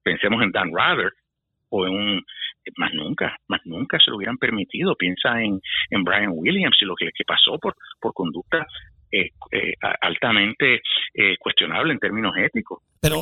pensemos en Dan Rather o en un más nunca, más nunca se lo hubieran permitido. Piensa en, en Brian Williams y lo que, que pasó por, por conducta eh, eh, altamente eh, cuestionable en términos éticos. Pero,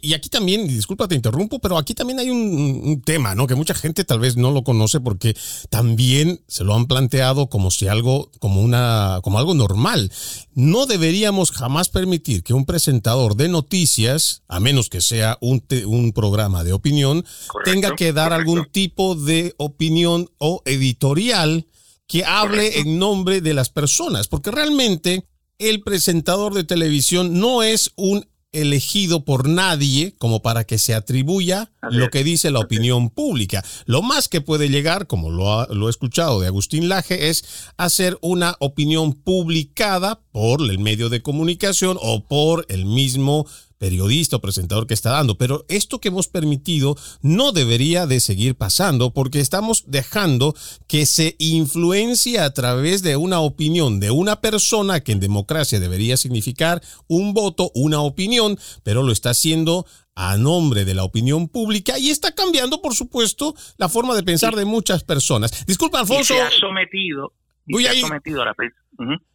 y, aquí también, disculpa, te interrumpo, pero aquí también hay un, tema, ¿no? Que mucha gente tal vez no lo conoce porque también se lo han planteado como si algo, como una, como algo normal. No deberíamos jamás permitir que un presentador de noticias, a menos que sea un, un programa de opinión, tenga que dar algún tipo de opinión o editorial que hable en nombre de las personas, porque realmente el presentador de televisión no es un elegido por nadie como para que se atribuya lo que dice la opinión pública. Lo más que puede llegar, como lo, lo he escuchado de Agustín Laje, es hacer una opinión publicada por el medio de comunicación o por el mismo periodista o presentador que está dando. Pero esto que hemos permitido no debería de seguir pasando porque estamos dejando que se influencie a través de una opinión de una persona que en democracia debería significar un voto, una opinión, pero lo está haciendo a nombre de la opinión pública y está cambiando, por supuesto, la forma de pensar de muchas personas. Disculpa, Alfonso. se ha sometido, y ha sometido a la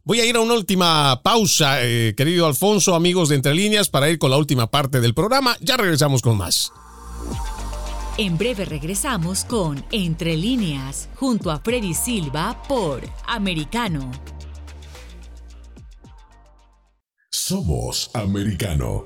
Voy a ir a una última pausa, eh, querido Alfonso, amigos de Entre Líneas, para ir con la última parte del programa. Ya regresamos con más. En breve regresamos con Entre Líneas, junto a Freddy Silva por Americano. Somos Americano.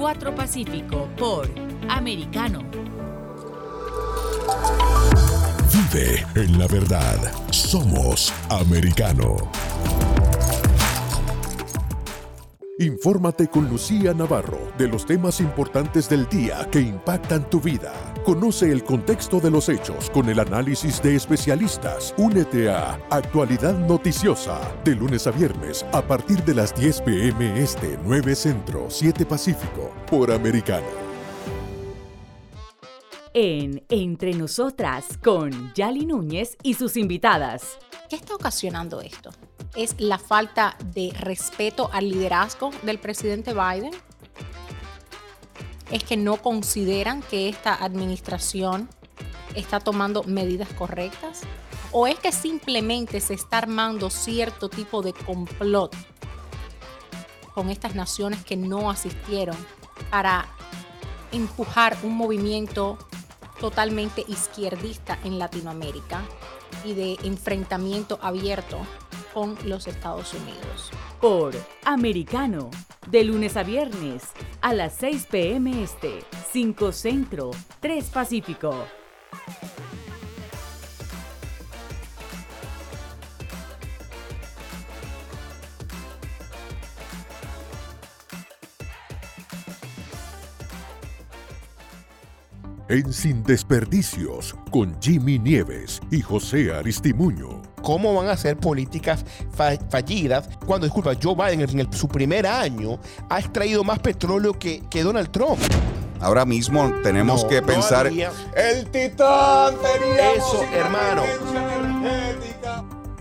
4 Pacífico por Americano. Vive en la verdad. Somos Americano. Infórmate con Lucía Navarro de los temas importantes del día que impactan tu vida. Conoce el contexto de los hechos con el análisis de especialistas. Únete a Actualidad Noticiosa de lunes a viernes a partir de las 10 pm este 9 Centro 7 Pacífico por Americano. En Entre Nosotras con Yali Núñez y sus invitadas. ¿Qué está ocasionando esto? Es la falta de respeto al liderazgo del presidente Biden. Es que no consideran que esta administración está tomando medidas correctas. ¿O es que simplemente se está armando cierto tipo de complot con estas naciones que no asistieron para empujar un movimiento totalmente izquierdista en Latinoamérica y de enfrentamiento abierto con los Estados Unidos. Por Americano, de lunes a viernes a las 6 p.m. Este, 5 Centro, 3 Pacífico. En Sin Desperdicios con Jimmy Nieves y José Aristimuño. ¿Cómo van a ser políticas fallidas cuando, disculpa, Joe Biden en su primer año ha extraído más petróleo que, que Donald Trump? Ahora mismo tenemos que pensar. el titán tenía eso, hermano.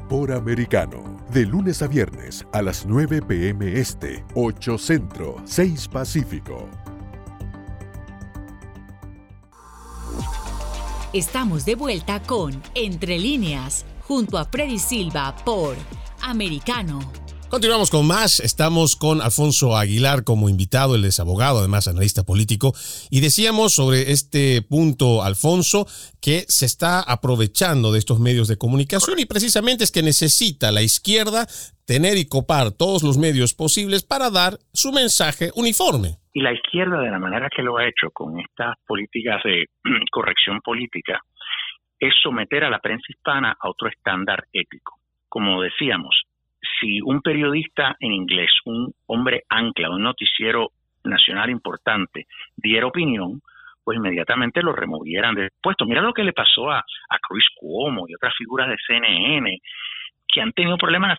Por americano, de lunes a viernes a las 9 p.m. Este, 8 Centro, 6 Pacífico. Estamos de vuelta con Entre líneas, junto a Freddy Silva por Americano. Continuamos con más. Estamos con Alfonso Aguilar como invitado. Él es abogado, además analista político. Y decíamos sobre este punto, Alfonso, que se está aprovechando de estos medios de comunicación y precisamente es que necesita la izquierda tener y copar todos los medios posibles para dar su mensaje uniforme. Y la izquierda, de la manera que lo ha hecho con estas políticas de corrección política, es someter a la prensa hispana a otro estándar ético. Como decíamos, si un periodista en inglés, un hombre ancla, un noticiero nacional importante, diera opinión, pues inmediatamente lo removieran del puesto. Mira lo que le pasó a, a Chris Cuomo y otras figuras de CNN que han tenido problemas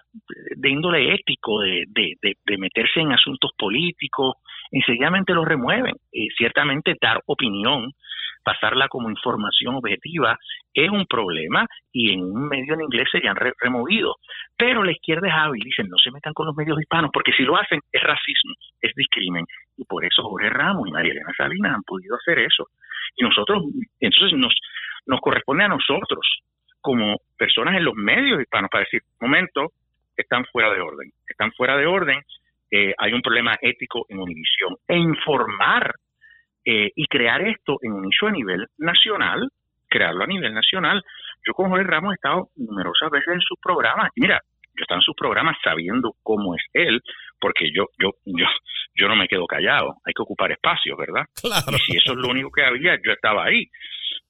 de índole ético, de, de, meterse en asuntos políticos, enseguidamente los remueven. y ciertamente dar opinión, pasarla como información objetiva, es un problema y en un medio en inglés serían removidos. Pero la izquierda es hábil, dicen, no se metan con los medios hispanos, porque si lo hacen es racismo, es discrimen. Y por eso Jorge Ramos y María Elena Salinas han podido hacer eso. Y nosotros, entonces nos, nos corresponde a nosotros como personas en los medios hispanos para decir, momento, están fuera de orden, están fuera de orden, eh, hay un problema ético en Univisión, e informar eh, y crear esto en un a nivel nacional, crearlo a nivel nacional. Yo con Jorge Ramos he estado numerosas veces en sus programas, y mira, yo estaba en sus programas sabiendo cómo es él, porque yo, yo, yo, yo no me quedo callado, hay que ocupar espacios, ¿verdad? Claro. Y si eso es lo único que había, yo estaba ahí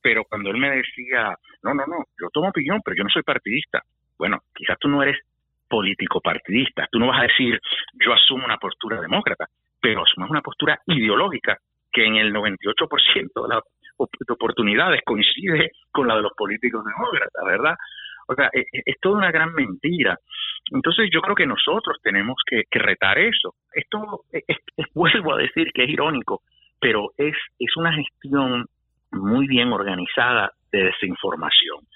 pero cuando él me decía, no, no, no, yo tomo opinión, pero yo no soy partidista. Bueno, quizás tú no eres político partidista, tú no vas a decir, yo asumo una postura demócrata, pero asumes una postura ideológica que en el 98% de las oportunidades coincide con la de los políticos demócratas, ¿verdad? O sea, es, es, toda una gran mentira. Entonces yo creo que nosotros tenemos que, retar eso. Esto es, vuelvo a decir que es irónico, pero es, es una gestión muy bien organizada de desinformación.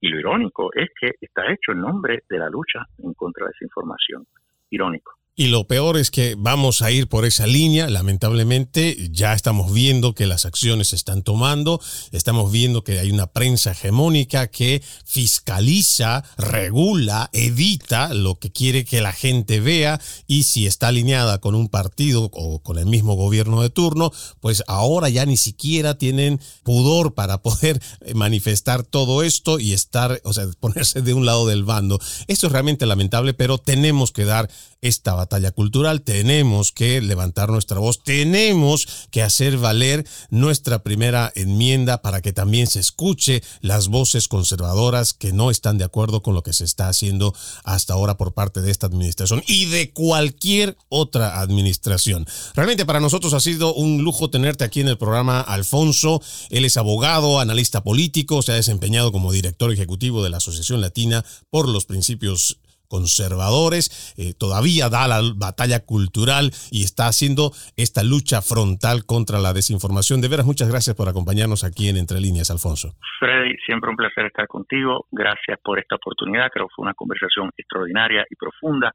Y lo irónico es que está hecho en nombre de la lucha en contra de esa información. Irónico. Y lo peor es que vamos a ir por esa línea, lamentablemente, ya estamos viendo que las acciones se están tomando, estamos viendo que hay una prensa hegemónica que fiscaliza, regula, edita lo que quiere que la gente vea. Y si está alineada con un partido o con el mismo gobierno de turno, pues ahora ya ni siquiera tienen pudor para poder manifestar todo esto y estar, o sea, ponerse de un lado del bando. Esto es realmente lamentable, pero tenemos que dar esta batalla cultural, tenemos que levantar nuestra voz, tenemos que hacer valer nuestra primera enmienda para que también se escuche las voces conservadoras que no están de acuerdo con lo que se está haciendo hasta ahora por parte de esta administración y de cualquier otra administración. Realmente para nosotros ha sido un lujo tenerte aquí en el programa, Alfonso. Él es abogado, analista político, se ha desempeñado como director ejecutivo de la Asociación Latina por los Principios conservadores, eh, todavía da la batalla cultural y está haciendo esta lucha frontal contra la desinformación. De veras, muchas gracias por acompañarnos aquí en Entre Líneas, Alfonso. Freddy, siempre un placer estar contigo. Gracias por esta oportunidad. Creo que fue una conversación extraordinaria y profunda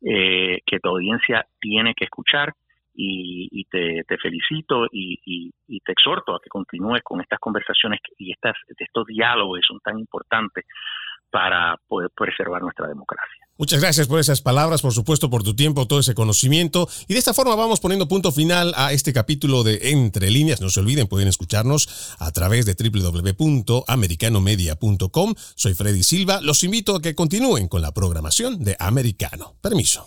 eh, que tu audiencia tiene que escuchar. Y, te, felicito y, te exhorto a que continúes con estas conversaciones y estas, estos diálogos son tan importantes para preservar nuestra democracia. Muchas gracias por esas palabras, por supuesto, por tu tiempo, todo ese conocimiento. Y de esta forma vamos poniendo punto final a este capítulo de Entre Líneas. No se olviden, pueden escucharnos a través de www.americanomedia.com. Soy Freddy Silva. Los invito a que continúen con la programación de Americano. Permiso.